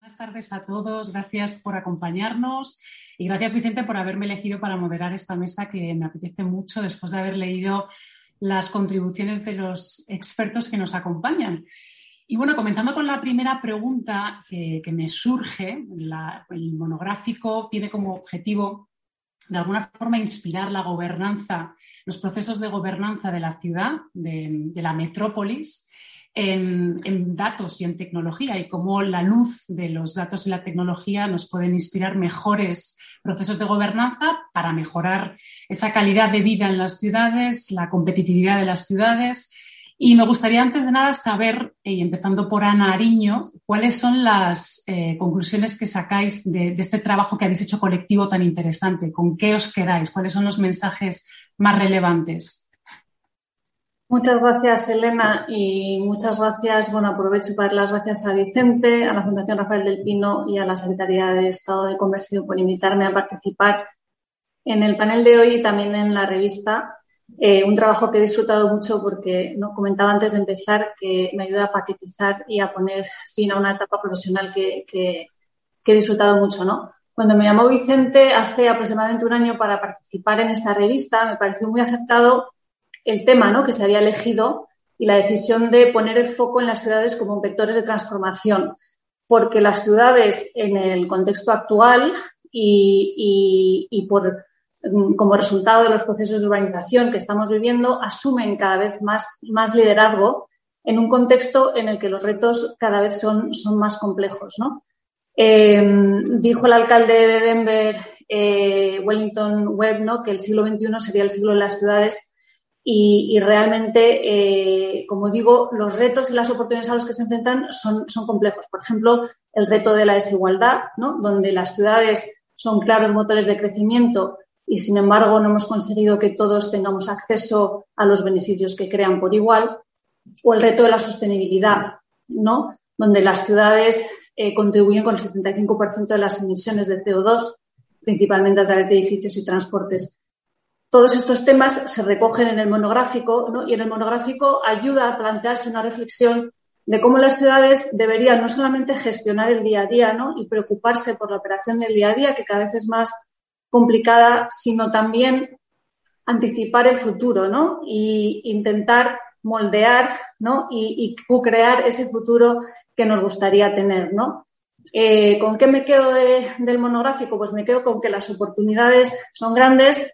Buenas tardes a todos, gracias por acompañarnos y gracias Vicente por haberme elegido para moderar esta mesa que me apetece mucho después de haber leído las contribuciones de los expertos que nos acompañan. Y bueno, comenzando con la primera pregunta que, me surge, el monográfico tiene como objetivo de alguna forma inspirar la gobernanza, los procesos de gobernanza de la ciudad, de, la metrópolis, en, en, datos y en tecnología y cómo la luz de los datos y la tecnología nos pueden inspirar mejores procesos de gobernanza para mejorar esa calidad de vida en las ciudades, la competitividad de las ciudades. Y me gustaría antes de nada saber, y empezando por Ana Ariño, cuáles son las eh, conclusiones que sacáis de, de, este trabajo que habéis hecho colectivo tan interesante. ¿Con qué os quedáis? ¿Cuáles son los mensajes más relevantes? Muchas gracias, Elena, y muchas gracias. Bueno, aprovecho para dar las gracias a Vicente, a la Fundación Rafael del Pino y a la Secretaría de Estado de Comercio por invitarme a participar en el panel de hoy y también en la revista. Eh, un trabajo que he disfrutado mucho porque no comentaba antes de empezar que me ayuda a paquetizar y a poner fin a una etapa profesional que, que, que he disfrutado mucho, ¿no? Cuando me llamó Vicente hace aproximadamente un año para participar en esta revista, me pareció muy acertado el tema ¿no? que se había elegido y la decisión de poner el foco en las ciudades como vectores de transformación, porque las ciudades en el contexto actual y, y, y por, como resultado de los procesos de urbanización que estamos viviendo, asumen cada vez más, más liderazgo en un contexto en el que los retos cada vez son, son más complejos. ¿no? Eh, dijo el alcalde de Denver, eh, Wellington Webb, ¿no? que el siglo XXI sería el siglo de las ciudades y, y realmente, eh, como digo, los retos y las oportunidades a los que se enfrentan son, son complejos. Por ejemplo, el reto de la desigualdad, ¿no? donde las ciudades son claros motores de crecimiento y, sin embargo, no hemos conseguido que todos tengamos acceso a los beneficios que crean por igual. O el reto de la sostenibilidad, ¿no? donde las ciudades eh, contribuyen con el 75% de las emisiones de CO2, principalmente a través de edificios y transportes. Todos estos temas se recogen en el monográfico ¿no? y en el monográfico ayuda a plantearse una reflexión de cómo las ciudades deberían no solamente gestionar el día a día ¿no? y preocuparse por la operación del día a día, que cada vez es más complicada, sino también anticipar el futuro ¿no? y intentar moldear ¿no? y, y crear ese futuro que nos gustaría tener. ¿no? Eh, ¿Con qué me quedo de, del monográfico? Pues me quedo con que las oportunidades son grandes,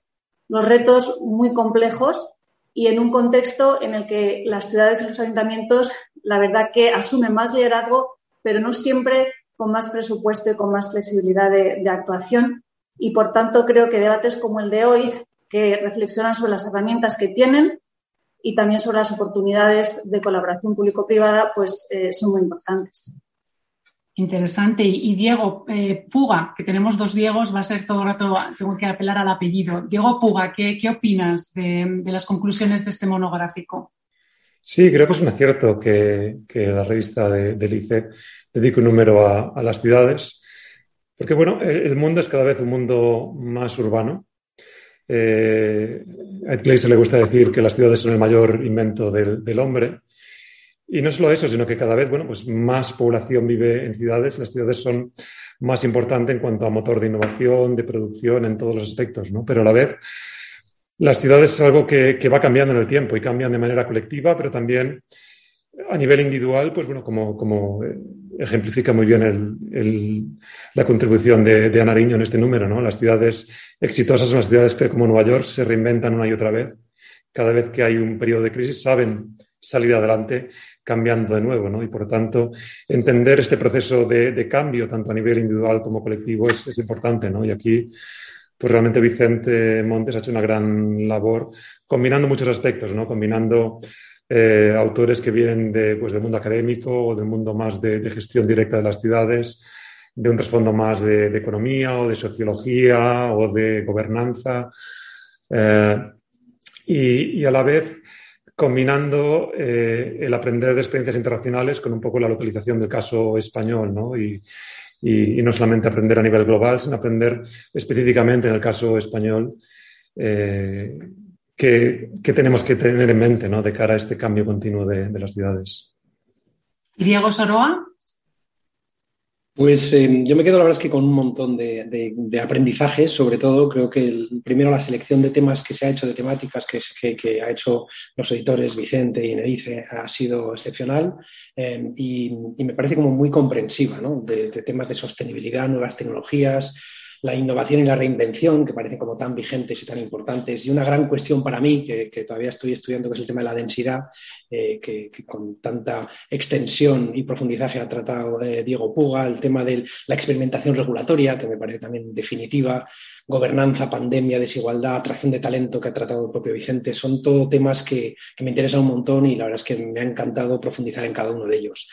los retos muy complejos y en un contexto en el que las ciudades y los ayuntamientos, la verdad que asumen más liderazgo, pero no siempre con más presupuesto y con más flexibilidad de, de actuación. Y por tanto, creo que debates como el de hoy, que reflexionan sobre las herramientas que tienen y también sobre las oportunidades de colaboración público-privada, pues eh, son muy importantes. Interesante. Y Diego eh, Puga, que tenemos dos Diegos, va a ser todo el rato, tengo que apelar al apellido. Diego Puga, ¿qué, qué opinas de, de, las conclusiones de este monográfico? Sí, creo que es un acierto que, que la revista de, del ICE dedique un número a, a, las ciudades, porque bueno, el mundo es cada vez un mundo más urbano. Eh, a Ed le gusta decir que las ciudades son el mayor invento del, hombre. Y no solo eso, sino que cada vez, bueno, pues más población vive en ciudades. Las ciudades son más importantes en cuanto a motor de innovación, de producción, en todos los aspectos, ¿no? Pero a la vez, las ciudades es algo que va cambiando en el tiempo y cambian de manera colectiva, pero también a nivel individual, pues bueno, como, como ejemplifica muy bien el, la contribución de, de Anariño en este número, ¿no? Las ciudades exitosas son las ciudades que, como Nueva York, se reinventan una y otra vez. Cada vez que hay un periodo de crisis, saben salir adelante cambiando de nuevo, ¿no? Y por tanto, entender este proceso de, de cambio, tanto a nivel individual como colectivo, es, es, importante, ¿no? Y aquí, pues realmente Vicente Montes ha hecho una gran labor combinando muchos aspectos, ¿no? Combinando eh, autores que vienen de, pues, del mundo académico o del mundo más de, gestión directa de las ciudades, de un trasfondo más de, economía o de sociología o de gobernanza. Eh, y, a la vez combinando eh, el aprender de experiencias internacionales con un poco la localización del caso español, ¿no? Y, y, no solamente aprender a nivel global, sino aprender específicamente en el caso español eh, qué, tenemos que tener en mente ¿no? de cara a este cambio continuo de, las ciudades. Diego Soroa. Pues eh, yo me quedo, la verdad es que con un montón de, de, aprendizajes, sobre todo creo que el, primero la selección de temas que se ha hecho, de temáticas que, que, que ha hecho los editores Vicente y Nerice ha sido excepcional eh, y, me parece como muy comprensiva ¿no? de, de, temas de sostenibilidad, nuevas tecnologías, la innovación y la reinvención, que parecen como tan vigentes y tan importantes. Y una gran cuestión para mí, que, todavía estoy estudiando, que es el tema de la densidad, eh, que, con tanta extensión y profundizaje ha tratado eh, Diego Puga, el tema de la experimentación regulatoria, que me parece también definitiva, gobernanza, pandemia, desigualdad, atracción de talento, que ha tratado el propio Vicente. Son todo temas que, que me interesan un montón y la verdad es que me ha encantado profundizar en cada uno de ellos.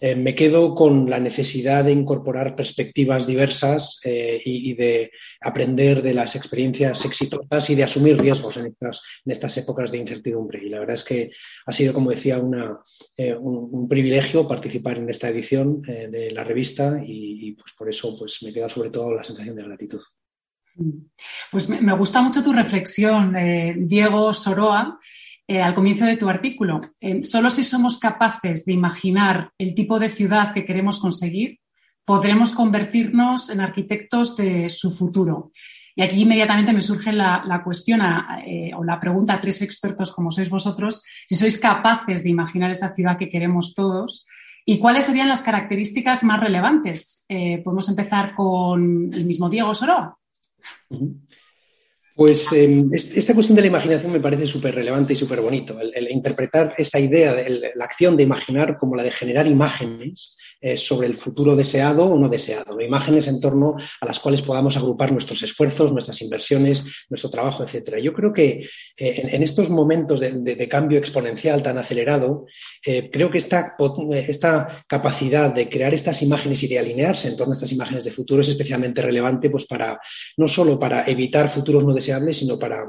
Eh, me quedo con la necesidad de incorporar perspectivas diversas eh, y, de aprender de las experiencias exitosas y de asumir riesgos en estas, épocas de incertidumbre. Y la verdad es que ha sido, como decía, eh, un, privilegio participar en esta edición de la revista y, pues por eso pues, me queda sobre todo la sensación de gratitud. Pues me, gusta mucho tu reflexión, Diego Soroa. Eh, al comienzo de tu artículo. Eh, solo si somos capaces de imaginar el tipo de ciudad que queremos conseguir, podremos convertirnos en arquitectos de su futuro. Y aquí inmediatamente me surge la, cuestión eh, o la pregunta a tres expertos como sois vosotros, si sois capaces de imaginar esa ciudad que queremos todos y cuáles serían las características más relevantes. podemos empezar con el mismo Diego Soroa. Pues em, esta cuestión de la imaginación me parece súper relevante y súper bonito. El, interpretar esta idea, de, la acción de imaginar como la de generar imágenes eh, sobre el futuro deseado o no deseado. Imágenes en torno a las cuales podamos agrupar nuestros esfuerzos, nuestras inversiones, nuestro trabajo, etc. Yo creo que eh, en, estos momentos de, cambio exponencial tan acelerado, eh, creo que esta, esta, capacidad de crear estas imágenes y de alinearse en torno a estas imágenes de futuro es especialmente relevante pues para, no solo para evitar futuros no deseados, sino para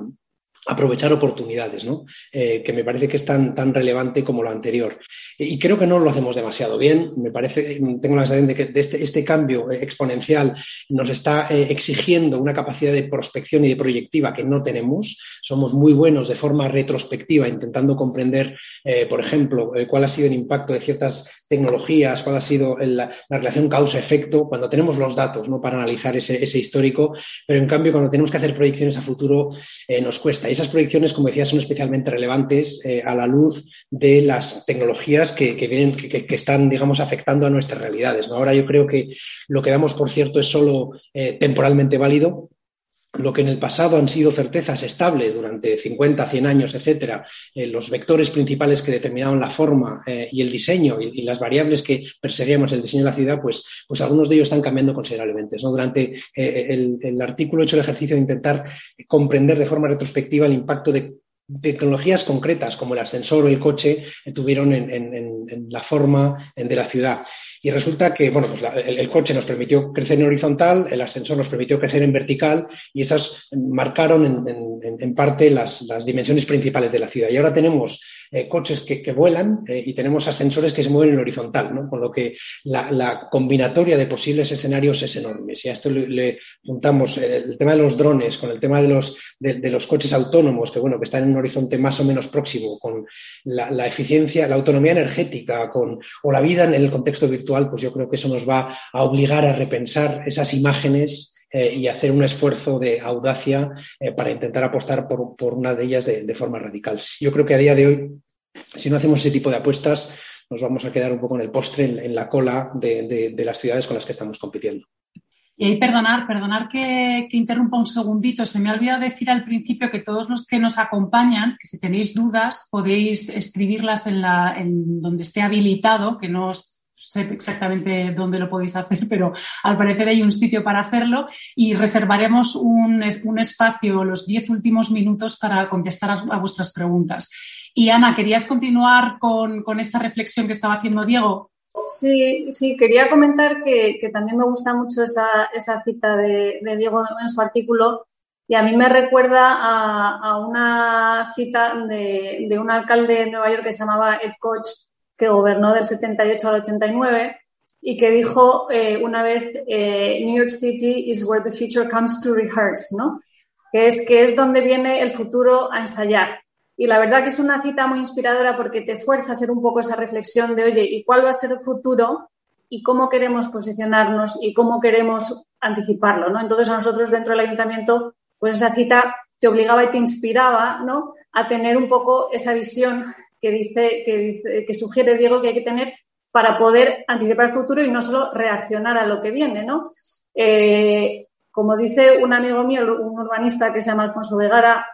aprovechar oportunidades, ¿no? Eh, que me parece que es tan, tan relevante como lo anterior. Y creo que no lo hacemos demasiado bien. Me parece, tengo la sensación de que este, este, cambio exponencial nos está eh, exigiendo una capacidad de prospección y de proyectiva que no tenemos. Somos muy buenos de forma retrospectiva, intentando comprender, eh, por ejemplo, cuál ha sido el impacto de ciertas tecnologías, cuál ha sido la, relación causa-efecto, cuando tenemos los datos ¿no? para analizar ese, histórico, pero en cambio cuando tenemos que hacer proyecciones a futuro eh, nos cuesta. Y esas proyecciones, como decía, son especialmente relevantes eh, a la luz de las tecnologías que, vienen, que, están, digamos, afectando a nuestras realidades. Ahora yo creo que lo que damos por cierto es solo eh, temporalmente válido, lo que en el pasado han sido certezas estables durante 50, 100 años, etcétera, eh, los vectores principales que determinaban la forma eh, y el diseño y, las variables que perseguíamos el diseño de la ciudad, pues, pues algunos de ellos están cambiando considerablemente. Durante eh, el, artículo he hecho el ejercicio de intentar comprender de forma retrospectiva el impacto de tecnologías concretas como el ascensor o el coche tuvieron en, la forma de la ciudad. Y resulta que, bueno, pues el, coche nos permitió crecer en horizontal, el ascensor nos permitió crecer en vertical y esas marcaron en, parte las, dimensiones principales de la ciudad. Y ahora tenemos eh, coches que, vuelan eh, y tenemos ascensores que se mueven en horizontal, ¿no? Con lo que la, combinatoria de posibles escenarios es enorme. Si a esto le, juntamos eh, el tema de los drones con el tema de los, de, los coches autónomos, que bueno, que están en un horizonte más o menos próximo, con la, eficiencia, la autonomía energética, con, o la vida en el contexto virtual, pues yo creo que eso nos va a obligar a repensar esas imágenes y hacer un esfuerzo de audacia para intentar apostar por, una de ellas de, forma radical. Yo creo que a día de hoy si no hacemos ese tipo de apuestas, nos vamos a quedar un poco en el postre, en, la cola de, las ciudades con las que estamos compitiendo. Y ahí, perdonar, perdonar que, interrumpa un segundito. Se me ha olvidado decir al principio que todos los que nos acompañan, que si tenéis dudas, podéis escribirlas en, la, en donde esté habilitado, que no sé exactamente dónde lo podéis hacer, pero al parecer hay un sitio para hacerlo y reservaremos un, espacio, los diez últimos minutos, para contestar a, vuestras preguntas. Y Ana, ¿querías continuar con, esta reflexión que estaba haciendo Diego? Sí, sí, quería comentar que, también me gusta mucho esa, cita de, Diego en su artículo y a mí me recuerda a, una cita de, de, un alcalde de Nueva York que se llamaba Ed Koch, que gobernó del 78 al 89 y que dijo eh, una vez, eh, New York City is where the future comes to rehearse, ¿no? Que es, que es donde viene el futuro a ensayar. Y la verdad que es una cita muy inspiradora porque te fuerza a hacer un poco esa reflexión de, oye, ¿y cuál va a ser el futuro? Y cómo queremos posicionarnos y cómo queremos anticiparlo, ¿no? Entonces a nosotros dentro del ayuntamiento, pues esa cita te obligaba y te inspiraba, ¿no? A tener un poco esa visión que dice, que dice, que sugiere Diego que hay que tener para poder anticipar el futuro y no solo reaccionar a lo que viene, ¿no? Eh, como dice un amigo mío, un urbanista que se llama Alfonso Vegara,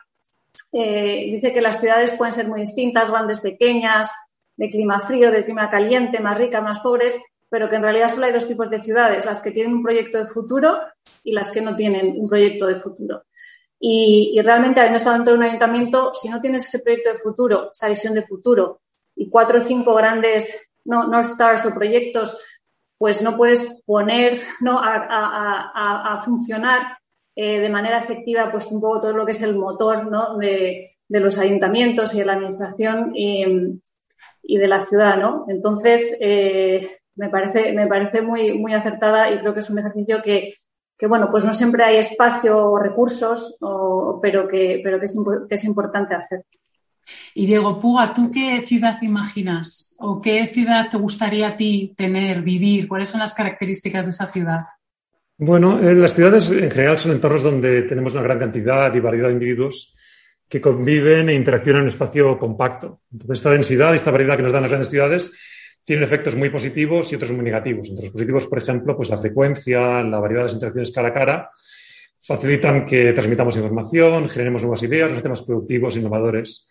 eh, dice que las ciudades pueden ser muy distintas, grandes, pequeñas, de clima frío, de clima caliente, más ricas, más pobres, pero que en realidad solo hay dos tipos de ciudades, las que tienen un proyecto de futuro y las que no tienen un proyecto de futuro. Y, realmente, habiendo estado dentro de un ayuntamiento, si no tienes ese proyecto de futuro, esa visión de futuro, y cuatro o cinco grandes no, North Stars o proyectos, pues no puedes poner ¿no? a, funcionar eh, de manera efectiva pues un poco todo lo que es el motor ¿no? de, los ayuntamientos y de la administración y, de la ciudad. ¿no? Entonces, eh, me parece, me parece muy, muy acertada y creo que es un ejercicio que, que bueno, pues no siempre hay espacio o recursos, pero, que, pero que es, es importante hacer. Y Diego Puga, ¿tú qué ciudad imaginas? ¿O qué ciudad te gustaría a ti tener, vivir? ¿Cuáles son las características de esa ciudad? Bueno, eh, las ciudades en general son entornos donde tenemos una gran cantidad y variedad de individuos que conviven e interaccionan en un espacio compacto. Entonces, esta densidad y esta variedad que nos dan las grandes ciudades tienen efectos muy positivos y otros muy negativos. Entre los positivos, por ejemplo, pues la frecuencia, la variedad de las interacciones cara a cara facilitan que transmitamos información, generemos nuevas ideas, nos hacemos productivos, innovadores.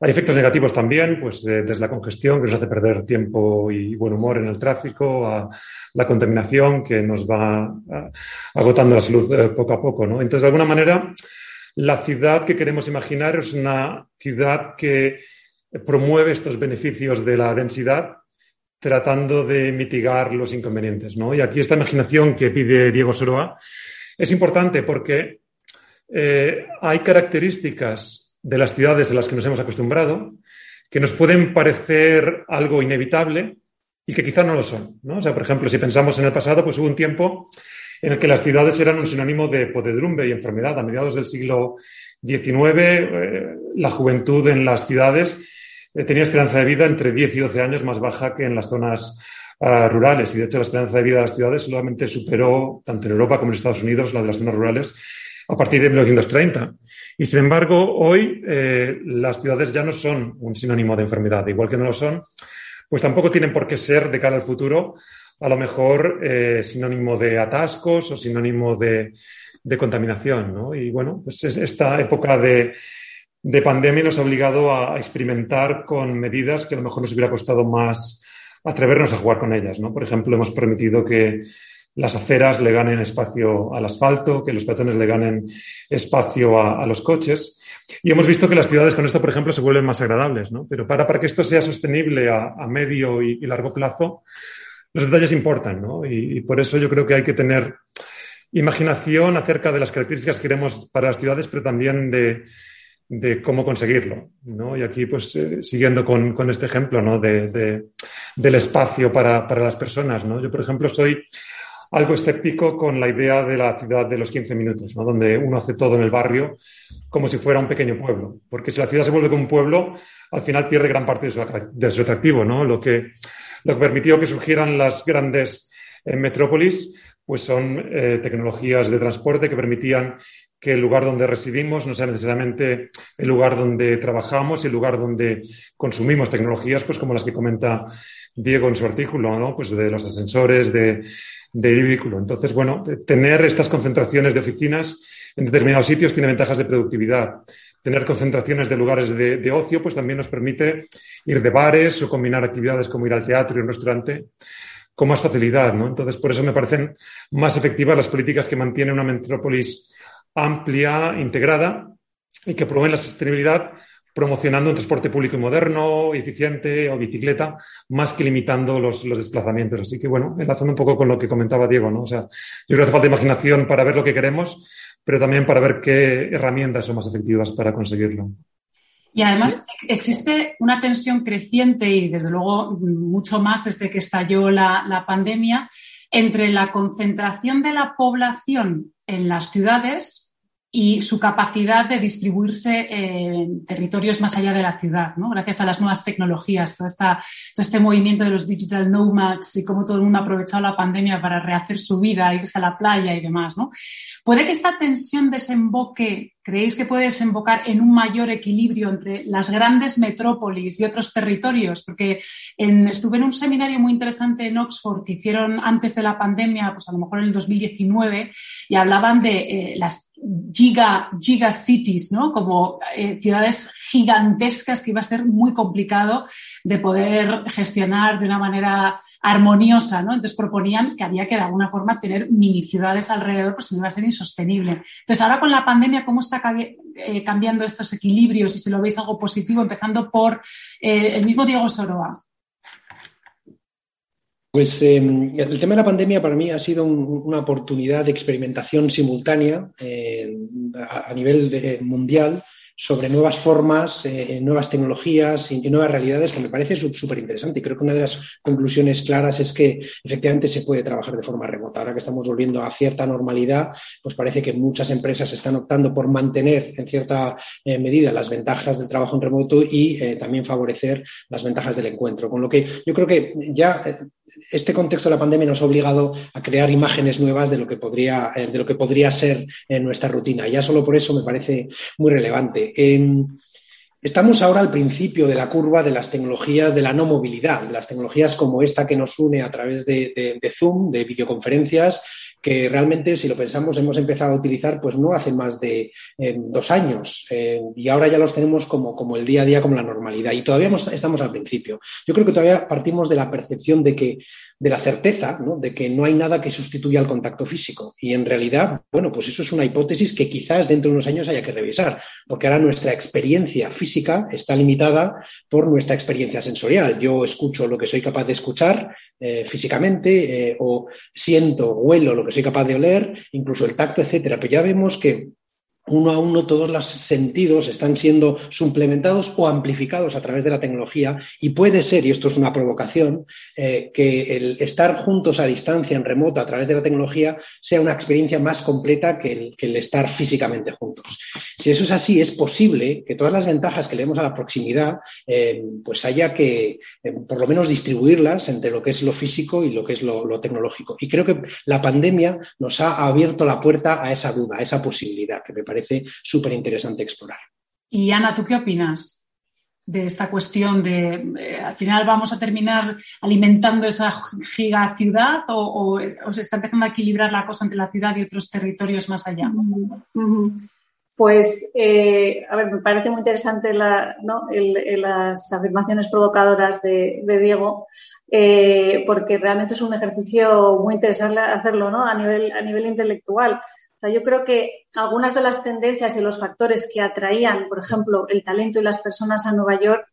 Hay efectos negativos también, pues eh, desde la congestión que nos hace perder tiempo y buen humor en el tráfico, a la contaminación que nos va agotando la salud eh, poco a poco. Entonces, de alguna manera, la ciudad que queremos imaginar es una ciudad que promueve estos beneficios de la densidad tratando de mitigar los inconvenientes. ¿no? Y aquí esta imaginación que pide Diego Soroa es importante porque eh, hay características de las ciudades a las que nos hemos acostumbrado que nos pueden parecer algo inevitable y que quizá no lo son. ¿no? O sea, por ejemplo, si pensamos en el pasado, pues hubo un tiempo en el que las ciudades eran un sinónimo de podedrumbe y enfermedad. A mediados del siglo XIX, eh, la juventud en las ciudades tenía esperanza de vida entre 10 y 12 años más baja que en las zonas ah, rurales. Y de hecho, la esperanza de vida de las ciudades solamente superó, tanto en Europa como en Estados Unidos, la de las zonas rurales a partir de 1930. Y sin embargo, hoy eh, las ciudades ya no son un sinónimo de enfermedad, igual que no lo son, pues tampoco tienen por qué ser de cara al futuro, a lo mejor eh, sinónimo de atascos o sinónimo de, contaminación. ¿no? Y bueno, pues es esta época de de pandemia nos ha obligado a, experimentar con medidas que a lo mejor nos hubiera costado más atrevernos a jugar con ellas. ¿no? Por ejemplo, hemos permitido que las aceras le ganen espacio al asfalto, que los peatones le ganen espacio a, los coches. Y hemos visto que las ciudades con esto, por ejemplo, se vuelven más agradables. ¿no? Pero para, para que esto sea sostenible a, medio y, largo plazo, los detalles importan. ¿no? Y, y por eso yo creo que hay que tener imaginación acerca de las características que queremos para las ciudades, pero también de, de cómo conseguirlo. ¿no? Y aquí, pues, eh, siguiendo con, con, este ejemplo ¿no? de, de, del espacio para, para, las personas. ¿no? Yo, por ejemplo, soy algo escéptico con la idea de la ciudad de los 15 minutos, ¿no? donde uno hace todo en el barrio como si fuera un pequeño pueblo. Porque si la ciudad se vuelve como un pueblo, al final pierde gran parte de su, de su atractivo. ¿no? Lo, que, lo que permitió que surgieran las grandes eh, metrópolis pues son eh, tecnologías de transporte que permitían que el lugar donde residimos no sea necesariamente el lugar donde trabajamos y el lugar donde consumimos tecnologías, pues como las que comenta Diego en su artículo, ¿no? Pues de los ascensores, de, de vehículo. Entonces, bueno, tener estas concentraciones de oficinas en determinados sitios tiene ventajas de productividad, tener concentraciones de lugares de, ocio, pues también nos permite ir de bares o combinar actividades como ir al teatro y un restaurante con más facilidad, ¿no? Entonces, por eso me parecen más efectivas las políticas que mantienen una metrópolis amplia, integrada y que promueven la sostenibilidad promocionando un transporte público moderno, eficiente o bicicleta, más que limitando los, desplazamientos. Así que, bueno, enlazando un poco con lo que comentaba Diego, ¿no? O sea, yo creo que falta imaginación para ver lo que queremos, pero también para ver qué herramientas son más efectivas para conseguirlo. Y además existe una tensión creciente y desde luego mucho más desde que estalló la, la pandemia entre la concentración de la población en las ciudades y su capacidad de distribuirse en territorios más allá de la ciudad, ¿no? gracias a las nuevas tecnologías, todo, este movimiento de los digital nomads y cómo todo el mundo ha aprovechado la pandemia para rehacer su vida, irse a la playa y demás. ¿no? ¿Puede que esta tensión desemboque ¿Creéis que puede desembocar en un mayor equilibrio entre las grandes metrópolis y otros territorios? Porque estuve en un seminario muy interesante en Oxford que hicieron antes de la pandemia, pues a lo mejor en el 2019, y hablaban de eh, las giga, giga cities, ¿no? Como eh, ciudades gigantescas que iba a ser muy complicado de poder gestionar de una manera armoniosa, ¿no? Entonces proponían que había que de alguna forma tener mini ciudades alrededor, pues no iba a ser insostenible. Entonces ahora con la pandemia, ¿cómo está eh, cambiando estos equilibrios? Y si lo veis algo positivo, empezando por eh, el mismo Diego Soroa. Pues em, el tema de la pandemia para mí ha sido una oportunidad de experimentación simultánea eh, a, nivel mundial sobre nuevas formas, eh, nuevas tecnologías y, nuevas realidades que me parece súper interesante. Y creo que una de las conclusiones claras es que efectivamente se puede trabajar de forma remota. Ahora que estamos volviendo a cierta normalidad, pues parece que muchas empresas están optando por mantener en cierta eh, medida las ventajas del trabajo en remoto y eh, también favorecer las ventajas del encuentro. Con lo que yo creo que ya este contexto de la pandemia nos ha obligado a crear imágenes nuevas de lo que podría, de lo que podría ser nuestra rutina. Ya solo por eso me parece muy relevante. Em, estamos ahora al principio de la curva de las tecnologías de la no movilidad, las tecnologías como esta que nos une a través de Zoom, de videoconferencias, que realmente, si lo pensamos, hemos empezado a utilizar pues no hace más de eh, dos años eh, y ahora ya los tenemos como, como, el día a día, como la normalidad y todavía estamos al principio. Yo creo que todavía partimos de la percepción de que de la certeza ¿no? de que no hay nada que sustituya al contacto físico. Y en realidad, bueno, pues eso es una hipótesis que quizás dentro de unos años haya que revisar, porque ahora nuestra experiencia física está limitada por nuestra experiencia sensorial. Yo escucho lo que soy capaz de escuchar eh, físicamente, eh, o siento, huelo lo que soy capaz de oler, incluso el tacto, etcétera. Pero ya vemos que uno a uno todos los sentidos están siendo suplementados o amplificados a través de la tecnología y puede ser, y esto es una provocación, eh, que el estar juntos a distancia, en remoto, a través de la tecnología, sea una experiencia más completa que el, estar físicamente juntos. Si eso es así, es posible que todas las ventajas que le demos a la proximidad, eh, pues haya que eh, por lo menos distribuirlas entre lo que es lo físico y lo que es lo, lo tecnológico. Y creo que la pandemia nos ha abierto la puerta a esa duda, a esa posibilidad, que me parece súper interesante explorar. Y Ana, ¿tú qué opinas de esta cuestión de, eh, al final vamos a terminar alimentando esa giga ciudad o, se está empezando a equilibrar la cosa entre la ciudad y otros territorios más allá? Pues, eh, a ver, me parece muy interesante las afirmaciones provocadoras de, Diego, eh, porque realmente es un ejercicio muy interesante hacerlo, ¿no? A nivel, a nivel intelectual yo creo que algunas de las tendencias y los factores que atraían, por ejemplo, el talento y las personas a Nueva York,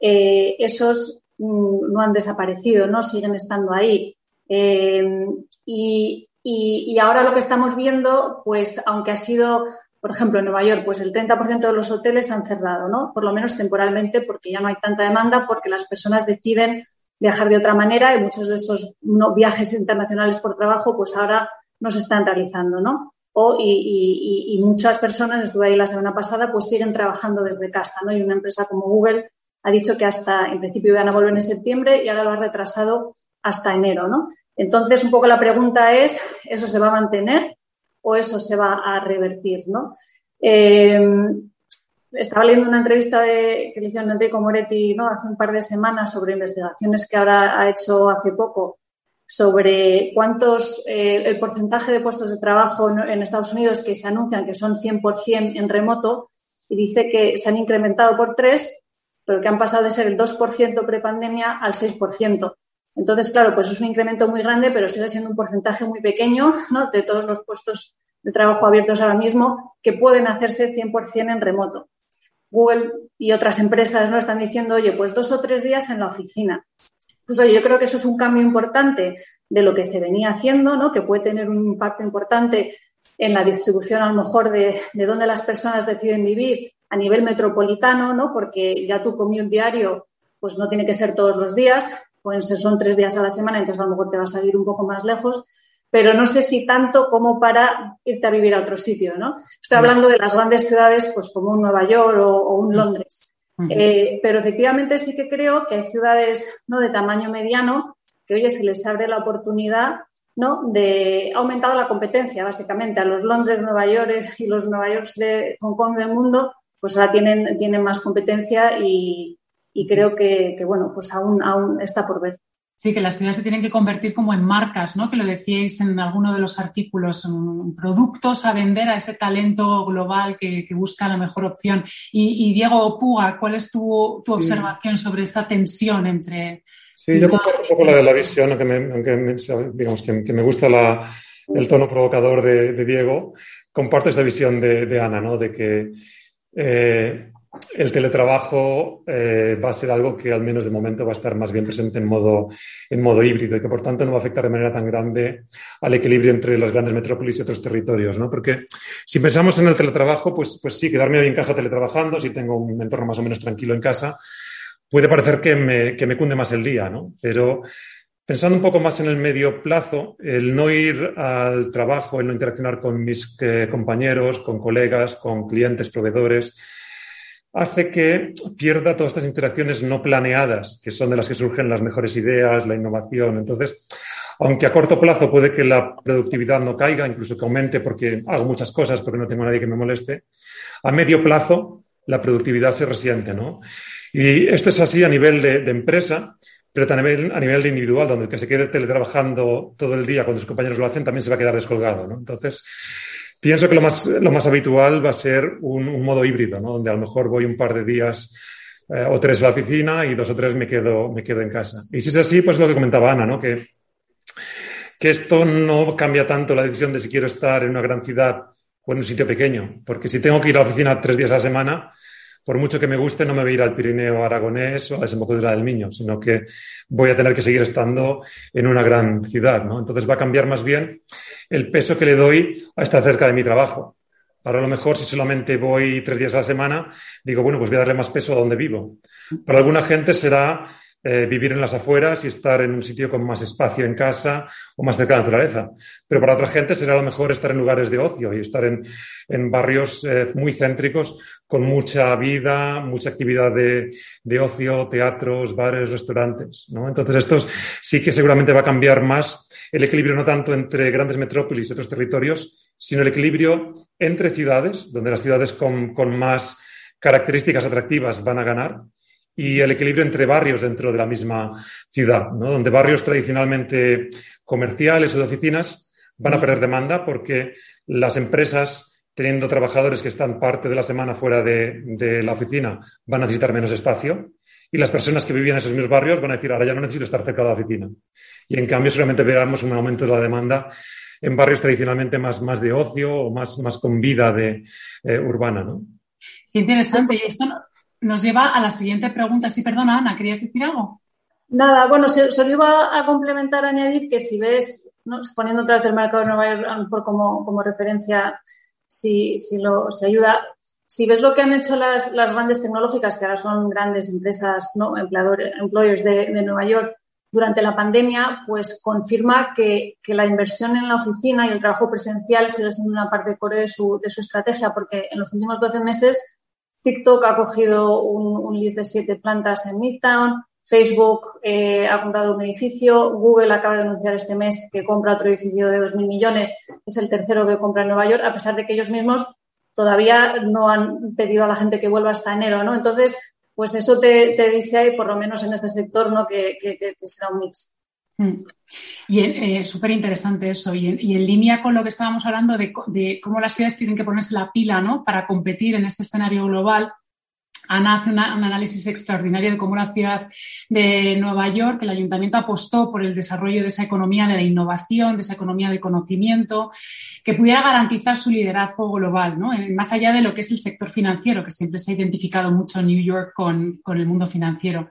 eh, esos mm, no han desaparecido, ¿no? Siguen estando ahí. Eh, y, ahora lo que estamos viendo, pues, aunque ha sido, por ejemplo, en Nueva York, pues el 30% de los hoteles han cerrado, ¿no? Por lo menos temporalmente, porque ya no hay tanta demanda, porque las personas deciden viajar de otra manera y muchos de esos viajes internacionales por trabajo, pues ahora no se están realizando, ¿no? Y, muchas personas, estuve ahí la semana pasada, pues siguen trabajando desde casa, ¿no? Y una empresa como Google ha dicho que hasta, en principio iban a volver en septiembre y ahora lo ha retrasado hasta enero, ¿no? Entonces, un poco la pregunta es, ¿eso se va a mantener o eso se va a revertir, ¿no? Eh, estaba leyendo una entrevista de, que le hicieron Enrico Moretti ¿no? hace un par de semanas sobre investigaciones que ahora ha hecho hace poco sobre cuántos, eh, el porcentaje de puestos de trabajo en, Estados Unidos que se anuncian que son 100% en remoto y dice que se han incrementado por tres, pero que han pasado de ser el 2% prepandemia al 6%. Entonces, claro, pues es un incremento muy grande, pero sigue siendo un porcentaje muy pequeño ¿no? de todos los puestos de trabajo abiertos ahora mismo que pueden hacerse 100% en remoto. Google y otras empresas no están diciendo, oye, pues dos o tres días en la oficina. Pues oye, yo creo que eso es un cambio importante de lo que se venía haciendo, ¿no? que puede tener un impacto importante en la distribución a lo mejor de, de dónde las personas deciden vivir a nivel metropolitano, ¿no? porque ya tu commute diario pues no tiene que ser todos los días, pueden ser son tres días a la semana, entonces a lo mejor te vas a ir un poco más lejos, pero no sé si tanto como para irte a vivir a otro sitio, ¿no? Estoy hablando de las grandes ciudades, pues como un Nueva York o, un Londres. Eh, pero efectivamente sí que creo que hay ciudades ¿no? de tamaño mediano que, oye, se les abre la oportunidad ¿no? de ha aumentado la competencia, básicamente. A los Londres, Nueva York y los Nueva York de Hong Kong del mundo, pues ahora tienen, tienen más competencia y, y creo que, que, bueno, pues aún, aún está por ver. Sí, que las ciudades se tienen que convertir como en marcas, ¿no? Que lo decíais en alguno de los artículos, productos a vender a ese talento global que, busca la mejor opción. Y, Diego Puga, ¿cuál es tu, observación sobre esta tensión entre... Sí, yo comparto un poco la, la visión, aunque me, digamos, que, me gusta el tono provocador de, Diego, comparto esta visión de, Ana, ¿no? De que eh, el teletrabajo eh, va a ser algo que al menos de momento va a estar más bien presente en modo, en modo híbrido y que por tanto no va a afectar de manera tan grande al equilibrio entre las grandes metrópolis y otros territorios, ¿no? Porque si pensamos en el teletrabajo, pues, pues sí, quedarme hoy en casa teletrabajando, si tengo un entorno más o menos tranquilo en casa, puede parecer que me, que me cunde más el día, ¿no? Pero pensando un poco más en el medio plazo, el no ir al trabajo, el no interaccionar con mis eh, compañeros, con colegas, con clientes, proveedores, hace que pierda todas estas interacciones no planeadas, que son de las que surgen las mejores ideas, la innovación. Entonces, aunque a corto plazo puede que la productividad no caiga, incluso que aumente porque hago muchas cosas porque no tengo nadie que me moleste, a medio plazo la productividad se resiente, ¿no? Y esto es así a nivel de, empresa, pero también a nivel de individual, donde el que se quede teletrabajando todo el día cuando sus compañeros lo hacen también se va a quedar descolgado, ¿no? Entonces, Pienso que lo más, lo más habitual va a ser un, modo híbrido, ¿no? donde a lo mejor voy un par de días eh, o tres a la oficina y dos o tres me quedo, me quedo en casa. Y si es así, pues lo que comentaba Ana, ¿no? que, que esto no cambia tanto la decisión de si quiero estar en una gran ciudad o en un sitio pequeño, porque si tengo que ir a la oficina tres días a la semana, por mucho que me guste, no me voy a ir al Pirineo aragonés o a Desembocadura del Miño, sino que voy a tener que seguir estando en una gran ciudad, ¿no? Entonces va a cambiar más bien el peso que le doy a estar cerca de mi trabajo. Ahora a lo mejor si solamente voy tres días a la semana, digo, bueno, pues voy a darle más peso a donde vivo. Para alguna gente será eh, vivir en las afueras y estar en un sitio con más espacio en casa o más cerca de la naturaleza. Pero para otra gente será lo mejor estar en lugares de ocio y estar en, en barrios eh, muy céntricos con mucha vida, mucha actividad de, de ocio, teatros, bares, restaurantes. ¿no? Entonces, esto sí que seguramente va a cambiar más el equilibrio no tanto entre grandes metrópolis y otros territorios, sino el equilibrio entre ciudades, donde las ciudades con, con más características atractivas van a ganar y el equilibrio entre barrios dentro de la misma ciudad, ¿no? donde barrios tradicionalmente comerciales o de oficinas van a perder demanda porque las empresas, teniendo trabajadores que están parte de la semana fuera de, la oficina, van a necesitar menos espacio y las personas que vivían en esos mismos barrios van a decir, ahora ya no necesito estar cerca de la oficina. Y en cambio, seguramente veremos un aumento de la demanda en barrios tradicionalmente más, más de ocio o más, más con vida de, eh, urbana. ¿no? Qué interesante. Y esto nos lleva a la siguiente pregunta. Sí, perdona, Ana, ¿querías decir algo? Nada, bueno, solo iba a complementar, añadir que si ves, poniendo otra vez el mercado de Nueva York como, como referencia, si, si lo ayuda, si ves lo que han hecho las, las grandes tecnológicas, que ahora son grandes empresas, ¿no? empleadores, employers de, de, Nueva York, durante la pandemia, pues confirma que, que, la inversión en la oficina y el trabajo presencial sigue siendo una parte core de su, de su estrategia, porque en los últimos 12 meses TikTok ha cogido un, list de siete plantas en Midtown. Facebook eh, ha comprado un edificio. Google acaba de anunciar este mes que compra otro edificio de 2.000 millones. Es el tercero que compra en Nueva York, a pesar de que ellos mismos todavía no han pedido a la gente que vuelva hasta enero, ¿no? Entonces, pues eso te, dice ahí, por lo menos en este sector, ¿no? Que, que será un mix. Mm. Y eh, súper interesante eso. Y en, línea con lo que estábamos hablando de, de, cómo las ciudades tienen que ponerse la pila ¿no? para competir en este escenario global, Ana hace un análisis extraordinario de cómo la ciudad de Nueva York, el ayuntamiento apostó por el desarrollo de esa economía de la innovación, de esa economía del conocimiento, que pudiera garantizar su liderazgo global, ¿no? más allá de lo que es el sector financiero, que siempre se ha identificado mucho New York con, con el mundo financiero.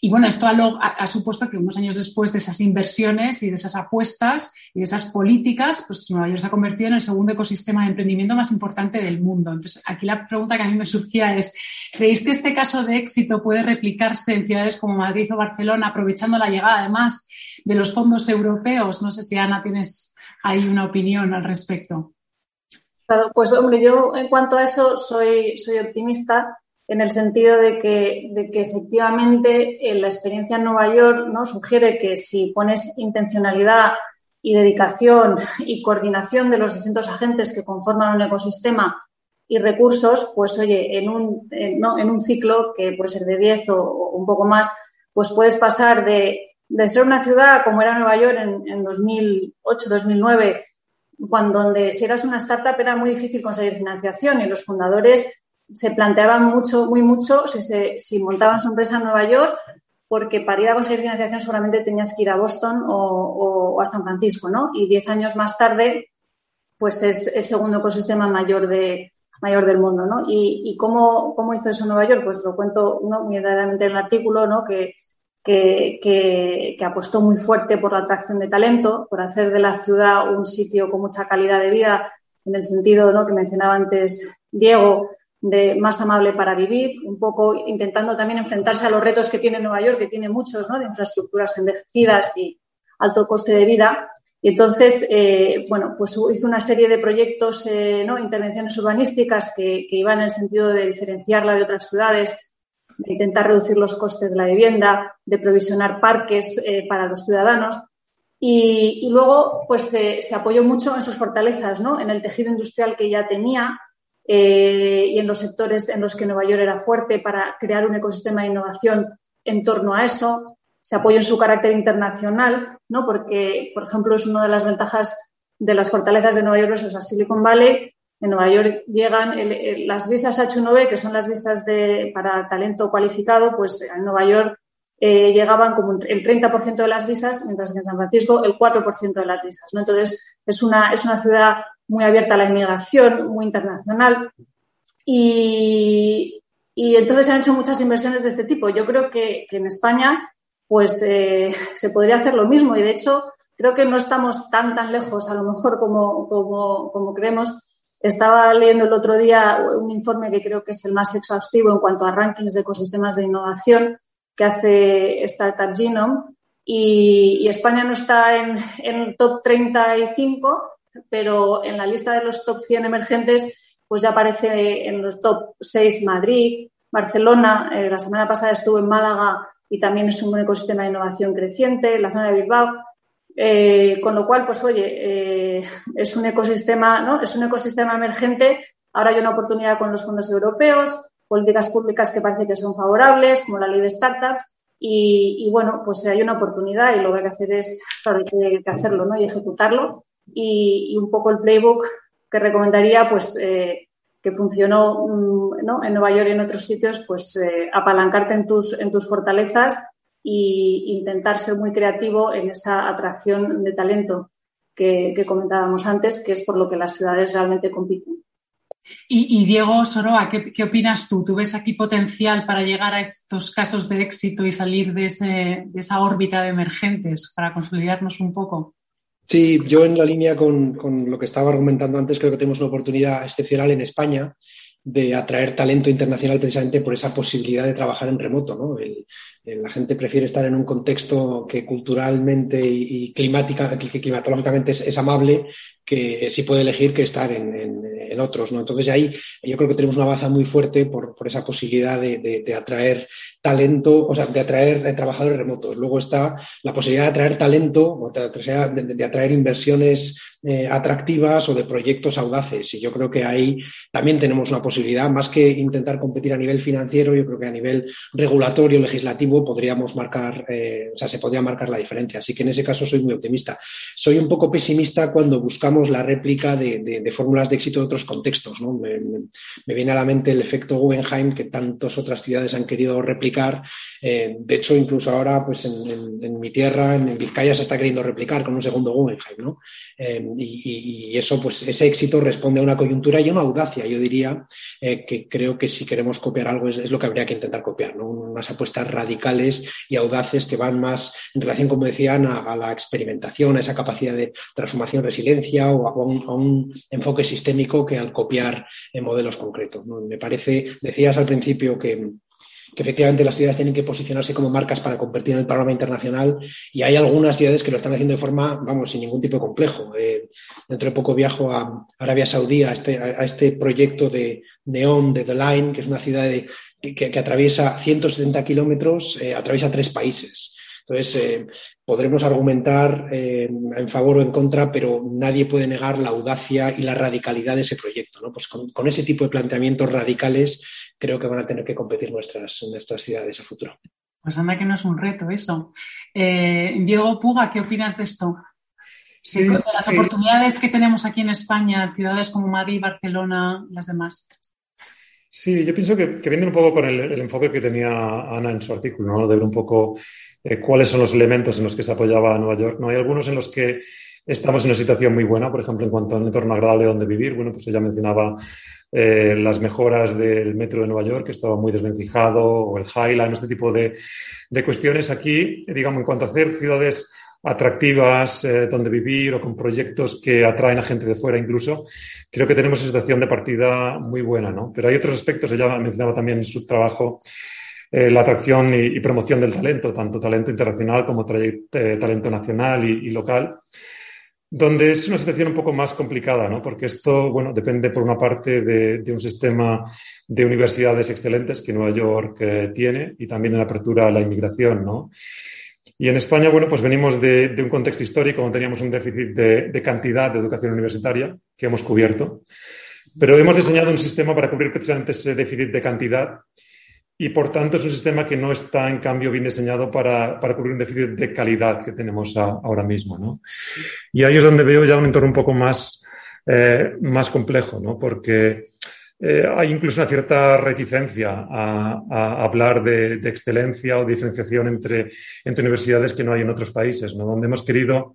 Y bueno, esto ha, supuesto que unos años después de esas inversiones y de esas apuestas y de esas políticas, pues Nueva York se ha convertido en el segundo ecosistema de emprendimiento más importante del mundo. Entonces, aquí la pregunta que a mí me surgía es, ¿creéis que este caso de éxito puede replicarse en ciudades como Madrid o Barcelona, aprovechando la llegada además de los fondos europeos? No sé si Ana tienes ahí una opinión al respecto. Claro, pues hombre, yo en cuanto a eso soy, soy optimista en el sentido de que, de que efectivamente eh, la experiencia en Nueva York ¿no? sugiere que si pones intencionalidad y dedicación y coordinación de los distintos agentes que conforman un ecosistema y recursos, pues oye, en un, ¿no? en un ciclo que puede ser de 10 o, un poco más, pues puedes pasar de, de, ser una ciudad como era Nueva York en, en 2008, 2009, cuando donde si eras una startup era muy difícil conseguir financiación y los fundadores se planteaban mucho, muy mucho si, se, si montaban su empresa en Nueva York, porque para ir a conseguir financiación solamente tenías que ir a Boston o, o, a San Francisco, ¿no? Y diez años más tarde, pues es el segundo ecosistema mayor de mayor del mundo, ¿no? Y, y cómo, cómo, hizo eso Nueva York, pues lo cuento ¿no? en el artículo, ¿no? Que, que, que, que, apostó muy fuerte por la atracción de talento, por hacer de la ciudad un sitio con mucha calidad de vida, en el sentido ¿no? que mencionaba antes Diego, de más amable para vivir, un poco intentando también enfrentarse a los retos que tiene Nueva York, que tiene muchos, ¿no? De infraestructuras envejecidas y alto coste de vida. Y entonces, eh, bueno, pues hizo una serie de proyectos, eh, ¿no? Intervenciones urbanísticas que, que, iban en el sentido de diferenciarla de otras ciudades, de intentar reducir los costes de la vivienda, de provisionar parques eh, para los ciudadanos. Y, y luego, pues se apoyó mucho en sus fortalezas, ¿no? En el tejido industrial que ya tenía, eh, y en los sectores en los que Nueva York era fuerte para crear un ecosistema de innovación en torno a eso. Se apoyó en su carácter internacional, ¿no? porque, por ejemplo, es una de las ventajas de las fortalezas de Nueva York versus a Silicon Valley. En Nueva York llegan las visas H1B, que son las visas de, para talento cualificado, pues en Nueva York eh, llegaban como el 30% de las visas, mientras que en San Francisco el 4% de las visas. ¿no? Entonces, es una, es una ciudad muy abierta a la inmigración, muy internacional. Y, y entonces se han hecho muchas inversiones de este tipo. Yo creo que, que en España pues eh, se podría hacer lo mismo. Y de hecho creo que no estamos tan tan lejos a lo mejor como, como, como creemos. Estaba leyendo el otro día un informe que creo que es el más exhaustivo en cuanto a rankings de ecosistemas de innovación que hace Startup Genome. Y, y España no está en, en top 35, pero en la lista de los top 100 emergentes, pues ya aparece en los top 6 Madrid, Barcelona, eh, la semana pasada estuve en Málaga y también es un ecosistema de innovación creciente, la zona de Bilbao. Eh, con lo cual, pues oye, eh, es un ecosistema, ¿no? Es un ecosistema emergente. Ahora hay una oportunidad con los fondos europeos, políticas públicas que parece que son favorables, como la ley de startups. Y, y bueno, pues hay una oportunidad y lo que hay que hacer es, claro, hay que hacerlo, ¿no? Y ejecutarlo y, un poco el playbook que recomendaría, pues, eh, que funcionó mm, en Nueva York y en otros sitios, pues eh, apalancarte en tus, en tus fortalezas e intentar ser muy creativo en esa atracción de talento que, comentábamos antes, que es por lo que las ciudades realmente compiten. Y, Diego Soroa, ¿qué, ¿qué, opinas tú? ¿Tú ves aquí potencial para llegar a estos casos de éxito y salir de, ese, de esa órbita de emergentes para consolidarnos un poco? Sí, yo en la línea con, con, lo que estaba argumentando antes, creo que tenemos una oportunidad excepcional en España de atraer talento internacional precisamente por esa posibilidad de trabajar en remoto. ¿no? El, la gente prefiere estar en un contexto que culturalmente y, climática, que climatológicamente es, es, amable que sí puede elegir que estar en, en, otros. ¿no? Entonces ahí yo creo que tenemos una baza muy fuerte por, por esa posibilidad de, de, atraer talento, o sea, de atraer trabajadores remotos. Luego está la posibilidad de atraer talento, o de, de atraer inversiones eh, atractivas o de proyectos audaces. Y yo creo que ahí también tenemos una posibilidad, más que intentar competir a nivel financiero, yo creo que a nivel regulatorio, legislativo, podríamos marcar, eh, o sea, se podría marcar la diferencia. Así que en ese caso soy muy optimista. Soy un poco pesimista cuando buscamos la réplica de, fórmulas de éxito de otros contextos. Me, viene a la mente el efecto Guggenheim que tantas otras ciudades han querido replicar. Eh, de hecho, incluso ahora, pues en, mi tierra, en, Vizcaya, se está queriendo replicar con un segundo Guggenheim. ¿no? Eh, y, eso, pues ese éxito responde a una coyuntura y a una audacia, yo diría, que creo que si queremos copiar algo es, lo que habría que intentar copiar, ¿no? unas apuestas radicales y audaces que van más en relación, como decían, a, la experimentación, a esa capacidad de transformación, resiliencia o a un, enfoque sistémico que al copiar en modelos concretos. Me parece, decías al principio que, efectivamente las ciudades tienen que posicionarse como marcas para competir en el panorama internacional y hay algunas ciudades que lo están haciendo de forma, vamos, sin ningún tipo de complejo. Eh, dentro de poco viajo a Arabia Saudí a este, a este proyecto de Neon de The Line, que es una ciudad de que, atraviesa 170 kilómetros, eh, atraviesa tres países. Entonces, eh, podremos argumentar eh, en favor o en contra, pero nadie puede negar la audacia y la radicalidad de ese proyecto. ¿no? Pues con, ese tipo de planteamientos radicales creo que van a tener que competir nuestras, nuestras ciudades a futuro. Pues anda que no es un reto eso. Diego Puga, ¿qué opinas de esto? Sí, de las oportunidades que tenemos aquí en España, ciudades como Madrid, Barcelona, las demás. Sí, yo pienso que, que un poco con el, enfoque que tenía Ana en su artículo, ¿no? de ver un poco eh, cuáles son los elementos en los que se apoyaba Nueva York. ¿no? Hay algunos en los que estamos en una situación muy buena, por ejemplo, en cuanto a un entorno agradable donde vivir. Bueno, pues ella mencionaba eh, las mejoras del metro de Nueva York, que estaba muy desvencijado, o el Highline, este tipo de, de cuestiones. Aquí, digamos, en cuanto a hacer ciudades atractivas eh, donde vivir o con proyectos que atraen a gente de fuera incluso, creo que tenemos una situación de partida muy buena, ¿no? Pero hay otros aspectos, ella mencionaba también en su trabajo eh, la atracción y, promoción del talento, tanto talento internacional como eh, talento nacional y, local, donde es una situación un poco más complicada, ¿no? Porque esto, bueno, depende por una parte de, de un sistema de universidades excelentes que Nueva York tiene y también de la apertura a la inmigración, ¿no? Y en España, bueno, pues venimos de, un contexto histórico donde teníamos un déficit de, cantidad de educación universitaria que hemos cubierto, pero hemos diseñado un sistema para cubrir precisamente ese déficit de cantidad y, por tanto, es un sistema que no está, en cambio, bien diseñado para, cubrir un déficit de calidad que tenemos ahora mismo, ¿no? Y ahí es donde veo ya un entorno un poco más, eh, más complejo, ¿no? Porque eh, hay incluso una cierta reticencia a, hablar de, excelencia o diferenciación entre, universidades que no hay en otros países, ¿no? donde hemos querido,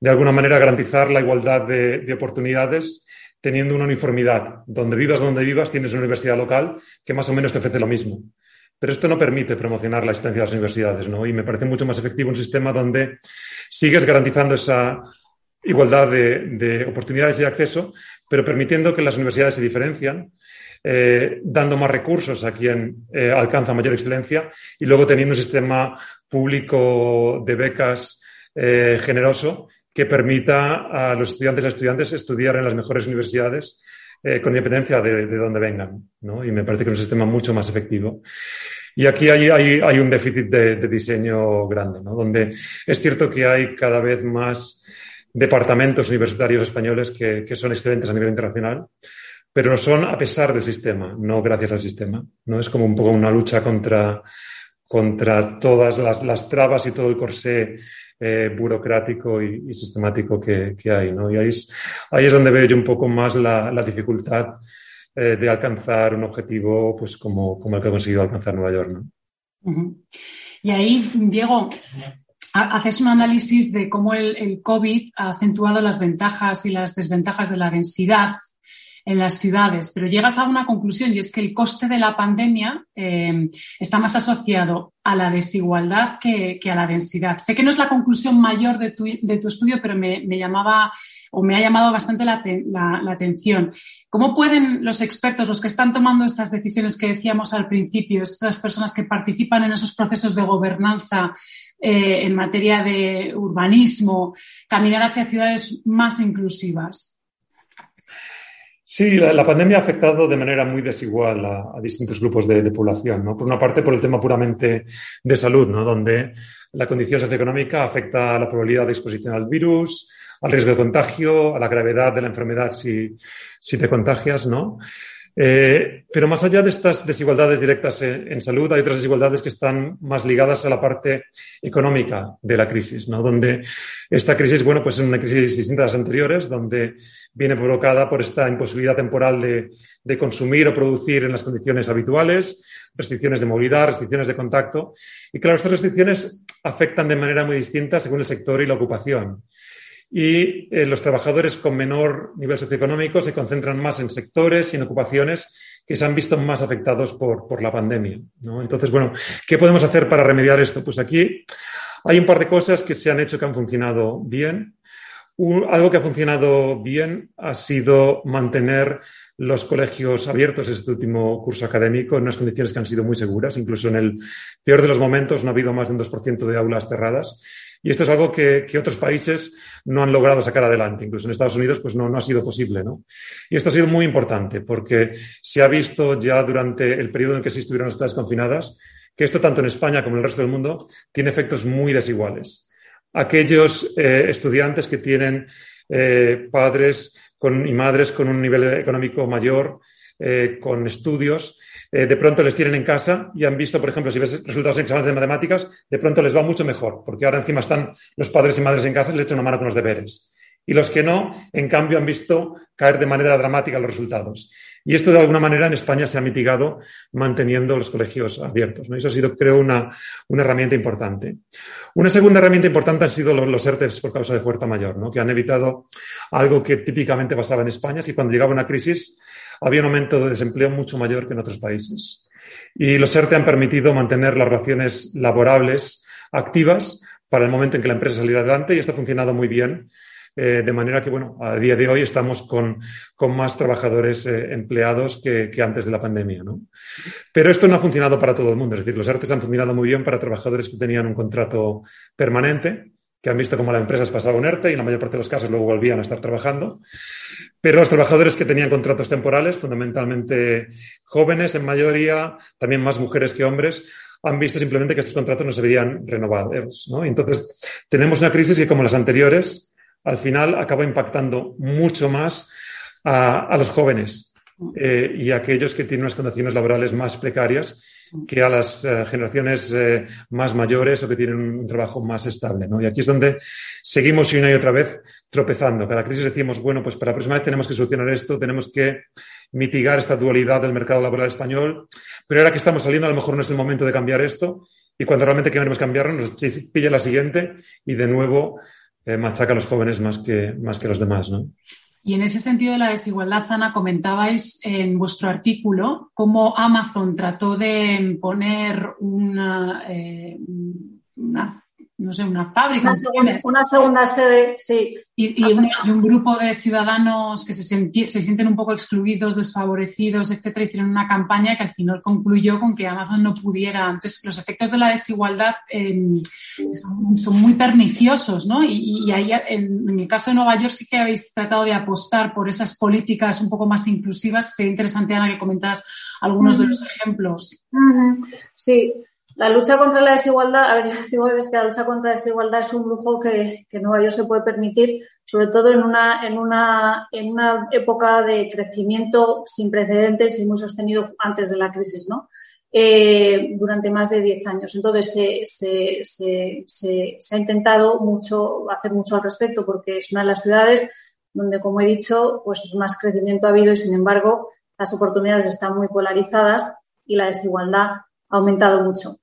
de alguna manera, garantizar la igualdad de, oportunidades teniendo una uniformidad. Donde vivas, donde vivas, tienes una universidad local que más o menos te ofrece lo mismo. Pero esto no permite promocionar la existencia de las universidades, ¿no? Y me parece mucho más efectivo un sistema donde sigues garantizando esa igualdad de, oportunidades y acceso, pero permitiendo que las universidades se diferencian, eh, dando más recursos a quien eh, alcanza mayor excelencia y luego teniendo un sistema público de becas eh, generoso que permita a los estudiantes y estudiantes estudiar en las mejores universidades con independencia de, de dónde vengan. ¿no? Y me parece que es un sistema mucho más efectivo. Y aquí hay, hay, hay un déficit de, de diseño grande, ¿no? donde es cierto que hay cada vez más departamentos universitarios españoles que, son excelentes a nivel internacional, pero lo son a pesar del sistema, no gracias al sistema. ¿no? Es como un poco una lucha contra, contra todas las, trabas y todo el corsé eh, burocrático y, sistemático que, hay. ¿no? Y ahí es, ahí es donde veo yo un poco más la, dificultad eh, de alcanzar un objetivo pues, como, como el que ha conseguido alcanzar Nueva York. ¿no? Y ahí, Diego, haces un análisis de cómo el, COVID ha acentuado las ventajas y las desventajas de la densidad en las ciudades, pero llegas a una conclusión y es que el coste de la pandemia eh, está más asociado a la desigualdad que, a la densidad. Sé que no es la conclusión mayor de tu, estudio, pero me, llamaba o me ha llamado bastante la, la, atención. ¿Cómo pueden los expertos, los que están tomando estas decisiones que decíamos al principio, estas personas que participan en esos procesos de gobernanza, eh, en materia de urbanismo, caminar hacia ciudades más inclusivas? Sí, la, pandemia ha afectado de manera muy desigual a, distintos grupos de, población. ¿no? Por una parte, por el tema puramente de salud, ¿no? donde la condición socioeconómica afecta a la probabilidad de exposición al virus, al riesgo de contagio, a la gravedad de la enfermedad si, si te contagias, ¿no? Eh, pero más allá de estas desigualdades directas en, salud, hay otras desigualdades que están más ligadas a la parte económica de la crisis, ¿no? Donde esta crisis, bueno, pues es una crisis distinta a las anteriores, donde viene provocada por esta imposibilidad temporal de, de consumir o producir en las condiciones habituales, restricciones de movilidad, restricciones de contacto. Y claro, estas restricciones afectan de manera muy distinta según el sector y la ocupación y eh, los trabajadores con menor nivel socioeconómico se concentran más en sectores y en ocupaciones que se han visto más afectados por, la pandemia. Entonces, bueno, ¿qué podemos hacer para remediar esto? Pues aquí hay un par de cosas que se han hecho que han funcionado bien. algo que ha funcionado bien ha sido mantener los colegios abiertos este último curso académico en unas condiciones que han sido muy seguras. Incluso en el peor de los momentos no ha habido más de un 2% de aulas cerradas y esto es algo que, otros países no han logrado sacar adelante. Incluso en Estados Unidos, pues no, no ha sido posible, ¿no? Y esto ha sido muy importante porque se ha visto ya durante el periodo en que se estuvieron las clases confinadas que esto, tanto en España como en el resto del mundo, tiene efectos muy desiguales. Aquellos eh, estudiantes que tienen eh, padres y madres con un nivel económico mayor, eh, con estudios, eh, de pronto les tienen en casa y han visto, por ejemplo, si ves resultados en exámenes de matemáticas, de pronto les va mucho mejor, porque ahora encima están los padres y madres en casa y les echan una mano con los deberes. Y los que no, en cambio, han visto caer de manera dramática los resultados. Y esto, de alguna manera, en España se ha mitigado manteniendo los colegios abiertos. ¿no? Eso ha sido, creo, una, herramienta importante. Una segunda herramienta importante han sido los, los por causa de fuerza mayor, ¿no? que han evitado algo que típicamente pasaba en España, si cuando llegaba una crisis había un aumento de desempleo mucho mayor que en otros países. Y los ERTE han permitido mantener las relaciones laborables activas para el momento en que la empresa saliera adelante y esto ha funcionado muy bien. Eh, de manera que, bueno, a día de hoy estamos con, más trabajadores eh, empleados que, antes de la pandemia, ¿no? Pero esto no ha funcionado para todo el mundo. Es decir, los ERTES han funcionado muy bien para trabajadores que tenían un contrato permanente que han visto cómo las empresas pasaban un ERTE y en la mayor parte de los casos luego volvían a estar trabajando. Pero los trabajadores que tenían contratos temporales, fundamentalmente jóvenes en mayoría, también más mujeres que hombres, han visto simplemente que estos contratos no se veían renovados. ¿no? Entonces, tenemos una crisis que, como las anteriores, al final acaba impactando mucho más a, los jóvenes eh, y aquellos que tienen unas condiciones laborales más precarias que a las eh, generaciones eh, más mayores o que tienen un trabajo más estable. ¿no? Y aquí es donde seguimos una y otra vez tropezando. Cada crisis decimos, bueno, pues para la próxima vez tenemos que solucionar esto, tenemos que mitigar esta dualidad del mercado laboral español, pero ahora que estamos saliendo a lo mejor no es el momento de cambiar esto y cuando realmente queremos cambiarlo nos pilla la siguiente y de nuevo eh, machaca a los jóvenes más que, más que los demás. ¿no? Y en ese sentido de la desigualdad, Ana, comentabais en vuestro artículo cómo Amazon trató de poner una, eh, una no sé, una fábrica. Una, segunda, sede, sí. Y, un, grupo de ciudadanos que se, se, sienten un poco excluidos, desfavorecidos, etcétera, hicieron una campaña que al final concluyó con que Amazon no pudiera. Entonces, los efectos de la desigualdad em, son, muy perniciosos, ¿no? Y, ahí, en, el caso de Nueva York, sí que habéis tratado de apostar por esas políticas un poco más inclusivas. Sería interesante, Ana, que comentaras algunos de los ejemplos. Sí, la lucha contra la desigualdad, a ver, yo digo que la lucha contra la desigualdad es un lujo que, que Nueva York se puede permitir, sobre todo en una, en una, en una época de crecimiento sin precedentes y muy sostenido antes de la crisis, ¿no? Eh, durante más de 10 años. Entonces, se, se, se, se, ha intentado mucho, hacer mucho al respecto porque es una de las ciudades donde, como he dicho, pues más crecimiento ha habido y, sin embargo, las oportunidades están muy polarizadas y la desigualdad ha aumentado mucho.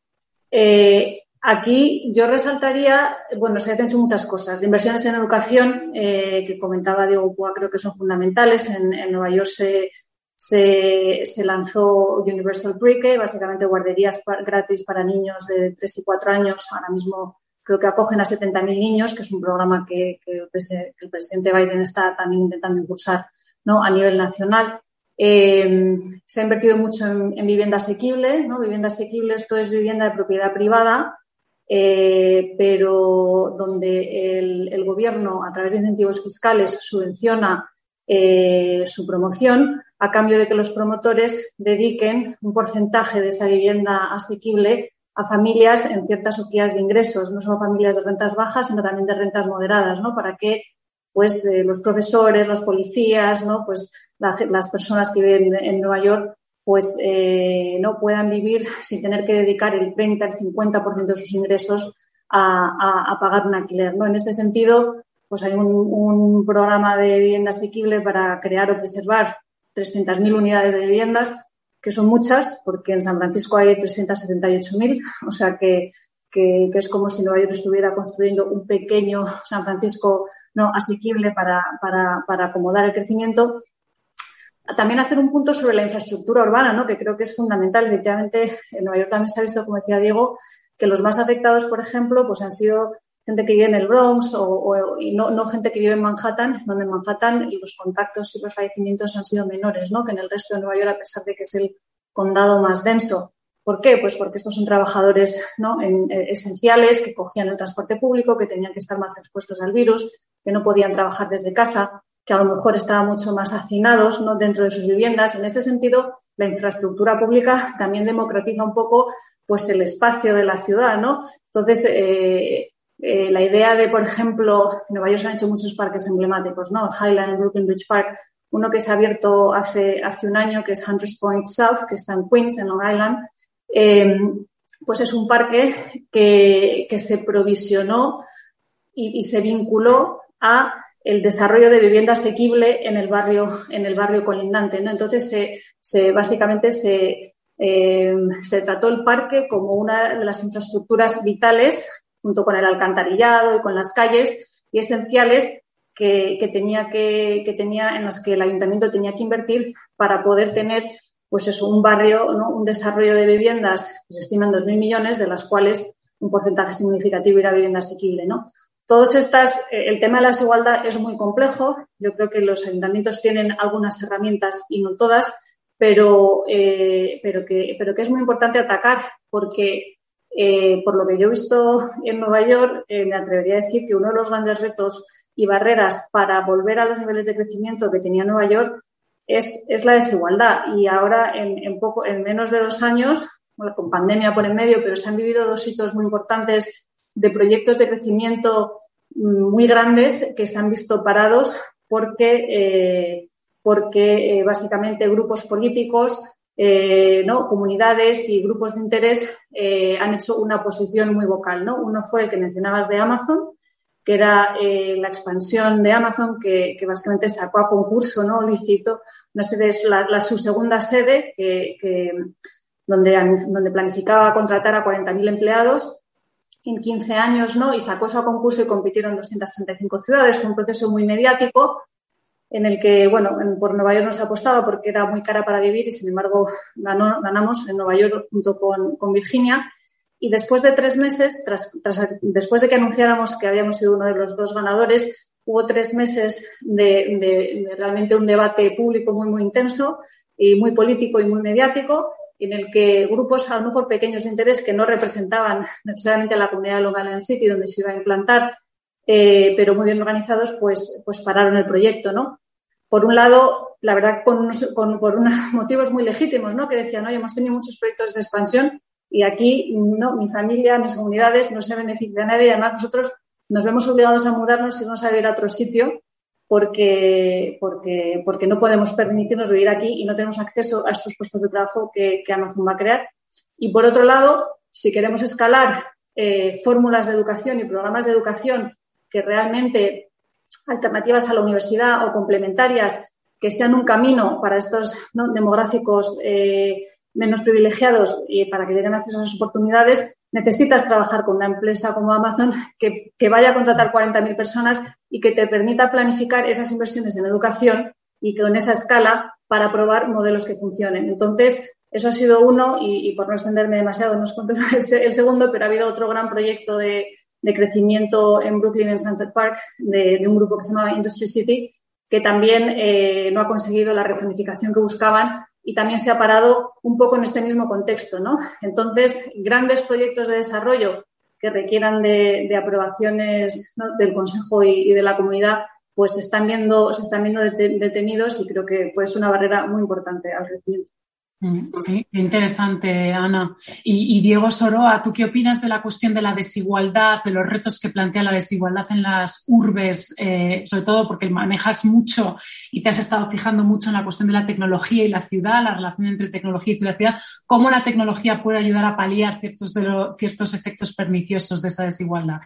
Eh, aquí yo resaltaría, bueno, se han hecho muchas cosas. Inversiones en educación, eh, que comentaba Diego Púa, creo que son fundamentales. En, Nueva York se, se, lanzó Universal Pre-K, básicamente guarderías gratis para niños de 3 y 4 años. Ahora mismo creo que acogen a 70.000 niños, que es un programa que, el presidente Biden está también intentando impulsar ¿no? a nivel nacional. Eh, se ha invertido mucho en, vivienda asequible, ¿no? Vivienda asequible, esto es vivienda de propiedad privada, eh, pero donde el, gobierno, a través de incentivos fiscales, subvenciona eh, su promoción a cambio de que los promotores dediquen un porcentaje de esa vivienda asequible a familias en ciertas horquillas de ingresos, no solo familias de rentas bajas, sino también de rentas moderadas, ¿no? Para que pues eh, los profesores, los policías, ¿no? Pues las personas que viven en Nueva York pues eh, no puedan vivir sin tener que dedicar el 30, el 50% de sus ingresos a, pagar un alquiler. ¿no? En este sentido, pues hay un, programa de vivienda asequible para crear o preservar 300.000 unidades de viviendas, que son muchas, porque en San Francisco hay 378.000, o sea que, que, es como si Nueva York estuviera construyendo un pequeño San Francisco no asequible para, para, para acomodar el crecimiento también hacer un punto sobre la infraestructura urbana, ¿no? que creo que es fundamental. Efectivamente, en Nueva York también se ha visto, como decía Diego, que los más afectados, por ejemplo, pues han sido gente que vive en el Bronx o, y no, no, gente que vive en Manhattan, donde en Manhattan los contactos y los fallecimientos han sido menores ¿no? que en el resto de Nueva York, a pesar de que es el condado más denso. ¿Por qué? Pues porque estos son trabajadores ¿no? en, eh, esenciales que cogían el transporte público, que tenían que estar más expuestos al virus, que no podían trabajar desde casa que a lo mejor estaban mucho más hacinados ¿no? dentro de sus viviendas. En este sentido, la infraestructura pública también democratiza un poco pues, el espacio de la ciudad. ¿no? Entonces, eh, eh, la idea de, por ejemplo, en Nueva York se han hecho muchos parques emblemáticos, ¿no? Highland, Brooklyn Bridge Park, uno que se ha abierto hace, hace un año, que es Hunters Point South, que está en Queens, en Long Island, eh, pues es un parque que, que se provisionó y, y se vinculó a el desarrollo de vivienda asequible en el barrio, en el barrio colindante. ¿no? Entonces, se, se básicamente se, eh, se trató el parque como una de las infraestructuras vitales, junto con el alcantarillado y con las calles, y esenciales que, que tenía que, que, tenía, en las que el ayuntamiento tenía que invertir para poder tener pues eso, un barrio, ¿no? un desarrollo de viviendas que se estiman 2.000 millones, de las cuales un porcentaje significativo era vivienda asequible. ¿no? Todas estas, eh, el tema de la desigualdad es muy complejo. Yo creo que los ayuntamientos tienen algunas herramientas y no todas, pero, eh, pero, que, pero que es muy importante atacar porque, eh, por lo que yo he visto en Nueva York, me atrevería a decir que uno de los grandes retos y barreras para volver a los niveles de crecimiento que tenía Nueva York es, es la desigualdad. Y ahora, en, poco, en menos de dos años, con pandemia por en medio, pero se han vivido dos hitos muy importantes de proyectos de crecimiento mm, muy grandes que se han visto parados porque, eh, porque eh, básicamente grupos políticos, eh, ¿no? comunidades y grupos de interés han hecho una posición muy vocal. ¿no? Uno fue el que mencionabas de Amazon, que era la expansión de Amazon, que, básicamente sacó a concurso ¿no? lícito, una especie la, su segunda sede, que, donde, donde planificaba contratar a 40.000 empleados en 15 años, ¿no? Y sacó eso a concurso y compitieron 235 ciudades. Fue un proceso muy mediático en el que, bueno, por Nueva York nos ha apostado porque era muy cara para vivir y, sin embargo, ganamos en Nueva York junto con, Virginia. Y después de tres meses, tras, después de que anunciáramos que habíamos sido uno de los dos ganadores, hubo tres meses de, de realmente un debate público muy, muy intenso y muy político y muy mediático en el que grupos a lo mejor pequeños de interés que no representaban necesariamente a la comunidad de Long Island City donde se iba a implantar, eh, pero muy bien organizados, pues, pues pararon el proyecto, ¿no? Por un lado, la verdad, con, por unos motivos muy legítimos, ¿no? Que decían, oye, hemos tenido muchos proyectos de expansión y aquí, no, mi familia, mis comunidades no se beneficia a nadie además nosotros nos vemos obligados a mudarnos y no a ir a otro sitio porque, porque, porque no podemos permitirnos vivir aquí y no tenemos acceso a estos puestos de trabajo que, Amazon va a crear. Y por otro lado, si queremos escalar eh, fórmulas de educación y programas de educación que realmente alternativas a la universidad o complementarias que sean un camino para estos demográficos eh, menos privilegiados y para que tengan acceso a esas oportunidades, necesitas trabajar con una empresa como Amazon que, vaya a contratar 40.000 personas y que te permita planificar esas inversiones en educación y con esa escala para probar modelos que funcionen. Entonces, eso ha sido uno y, por no extenderme demasiado, no os cuento el, segundo, pero ha habido otro gran proyecto de, crecimiento en Brooklyn, en Sunset Park, de, un grupo que se llamaba Industry City, que también eh, no ha conseguido la rezonificación que buscaban y también se ha parado un poco en este mismo contexto, ¿no? Entonces, grandes proyectos de desarrollo que requieran de, aprobaciones del Consejo y, de la comunidad, pues se están viendo, se están viendo detenidos y creo que puede ser una barrera muy importante al crecimiento. Mm, qué, interesante, Ana. Y, Diego Soroa, ¿tú qué opinas de la cuestión de la desigualdad, de los retos que plantea la desigualdad en las urbes, eh, sobre todo porque manejas mucho y te has estado fijando mucho en la cuestión de la tecnología y la ciudad, la relación entre tecnología y ciudad, cómo la tecnología puede ayudar a paliar ciertos, ciertos efectos perniciosos de esa desigualdad?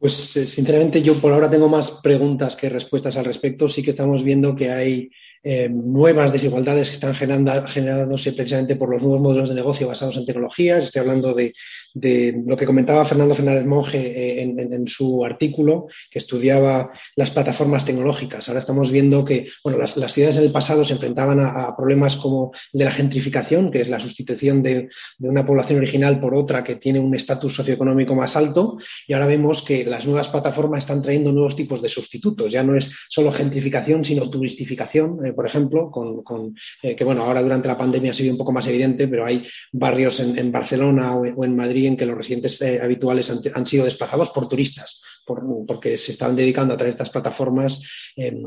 Pues eh, sinceramente yo por ahora tengo más preguntas que respuestas al respecto. Sí que estamos viendo que hay eh, nuevas desigualdades que están generándose precisamente por los nuevos modelos de negocio basados en tecnologías. Estoy hablando de de lo que comentaba Fernando Fernández Monge eh, en, su artículo, que estudiaba las plataformas tecnológicas. Ahora estamos viendo que bueno, las, ciudades en el pasado se enfrentaban a, problemas como de la gentrificación, que es la sustitución de, una población original por otra que tiene un estatus socioeconómico más alto, y ahora vemos que las nuevas plataformas están trayendo nuevos tipos de sustitutos. Ya no es solo gentrificación, sino turistificación, eh, por ejemplo, con, eh, que bueno, ahora durante la pandemia ha sido un poco más evidente, pero hay barrios en, Barcelona o en Madrid que los residentes eh, habituales han, sido desplazados por turistas porque se están dedicando a través de estas plataformas em,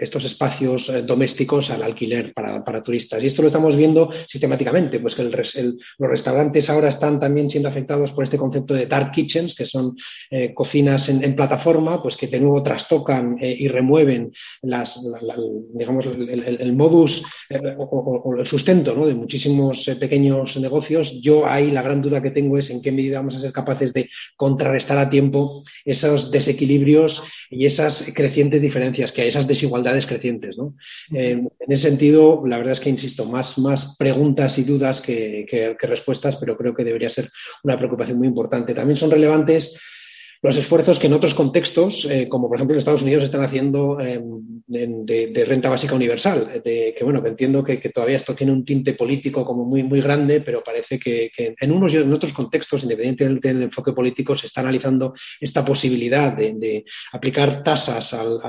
estos espacios eh, domésticos al alquiler para, turistas. Y esto lo estamos viendo sistemáticamente, pues que los restaurantes ahora están también siendo afectados por este concepto de dark kitchens, que son eh, cocinas en, plataforma, pues que de nuevo trastocan eh, y remueven las, digamos, el, modus o, el sustento de muchísimos pequeños negocios. Yo ahí la gran duda que tengo es en qué medida vamos a ser capaces de contrarrestar a tiempo esa desequilibrios y esas crecientes diferencias que hay, esas desigualdades crecientes. Eh, en ese sentido, la verdad es que, insisto, más, más preguntas y dudas que, respuestas, pero creo que debería ser una preocupación muy importante. También son relevantes los esfuerzos que en otros contextos, eh, como por ejemplo en Estados Unidos, están haciendo eh, de, renta básica universal, de, que bueno, que entiendo que, todavía esto tiene un tinte político como muy, muy grande, pero parece que, en unos y en otros contextos, independientemente del enfoque político, se está analizando esta posibilidad de, aplicar tasas al,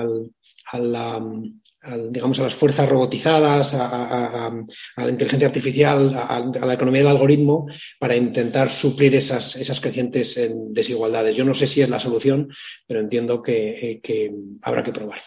a digamos, a las fuerzas robotizadas, a, la inteligencia artificial, a, la economía del algoritmo, para intentar suplir esas, esas crecientes desigualdades. Yo no sé si es la solución, pero entiendo que, que habrá que probar.